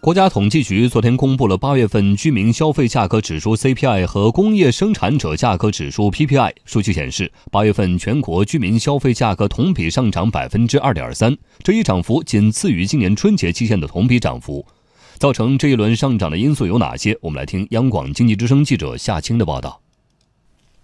国家统计局昨天公布了八月份居民消费价格指数 CPI 和工业生产者价格指数 PPI 数据显示，八月份全国居民消费价格同比上涨百分之二点三，这一涨幅仅次于今年春节期间的同比涨幅。造成这一轮上涨的因素有哪些？我们来听央广经济之声记者夏青的报道。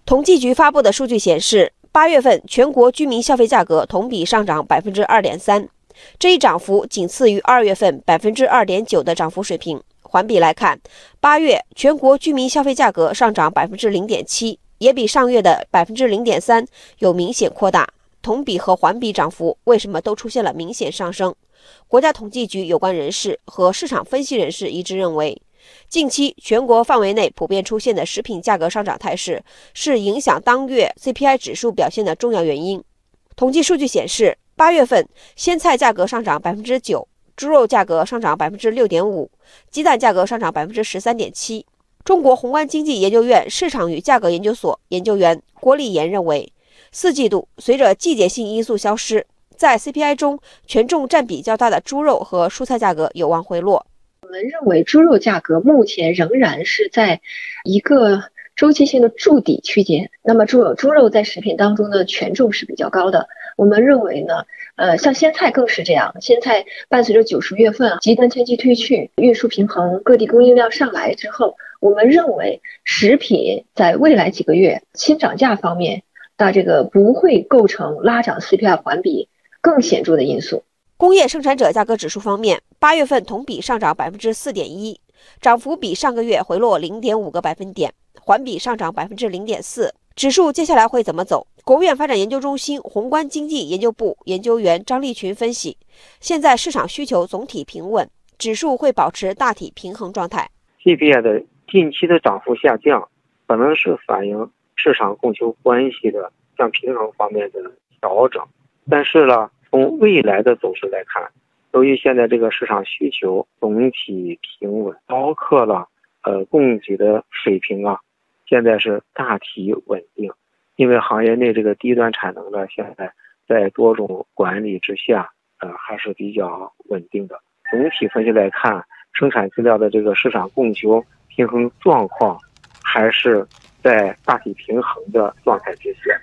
统计局发布的数据显示，八月份全国居民消费价格同比上涨百分之二点三。这一涨幅仅次于二月份百分之二点九的涨幅水平。环比来看，八月全国居民消费价格上涨百分之零点七，也比上月的百分之零点三有明显扩大。同比和环比涨幅为什么都出现了明显上升？国家统计局有关人士和市场分析人士一致认为，近期全国范围内普遍出现的食品价格上涨态势，是影响当月 CPI 指数表现的重要原因。统计数据显示。八月份鲜菜价格上涨百分之九，猪肉价格上涨百分之六点五，鸡蛋价格上涨百分之十三点七。中国宏观经济研究院市场与价格研究所研究员郭立言认为，四季度随着季节性因素消失，在 CPI 中权重占比较大的猪肉和蔬菜价格有望回落。我们认为猪肉价格目前仍然是在一个周期性的筑底区间。那么猪肉猪肉在食品当中的权重是比较高的。我们认为呢，呃，像鲜菜更是这样。鲜菜伴随着九十月份极端天气退去，运输平衡，各地供应量上来之后，我们认为食品在未来几个月新涨价方面，那这个不会构成拉涨 CPI 环比更显著的因素。工业生产者价格指数方面，八月份同比上涨百分之四点一，涨幅比上个月回落零点五个百分点，环比上涨百分之零点四。指数接下来会怎么走？国务院发展研究中心宏观经济研究部研究员张立群分析，现在市场需求总体平稳，指数会保持大体平衡状态。CPI 的近期的涨幅下降，可能是反映市场供求关系的向平衡方面的调整。但是呢，从未来的走势来看，由于现在这个市场需求总体平稳，包括了呃供给的水平啊。现在是大体稳定，因为行业内这个低端产能呢，现在在多种管理之下，呃，还是比较稳定的。总体分析来看，生产资料的这个市场供求平衡状况，还是在大体平衡的状态之下。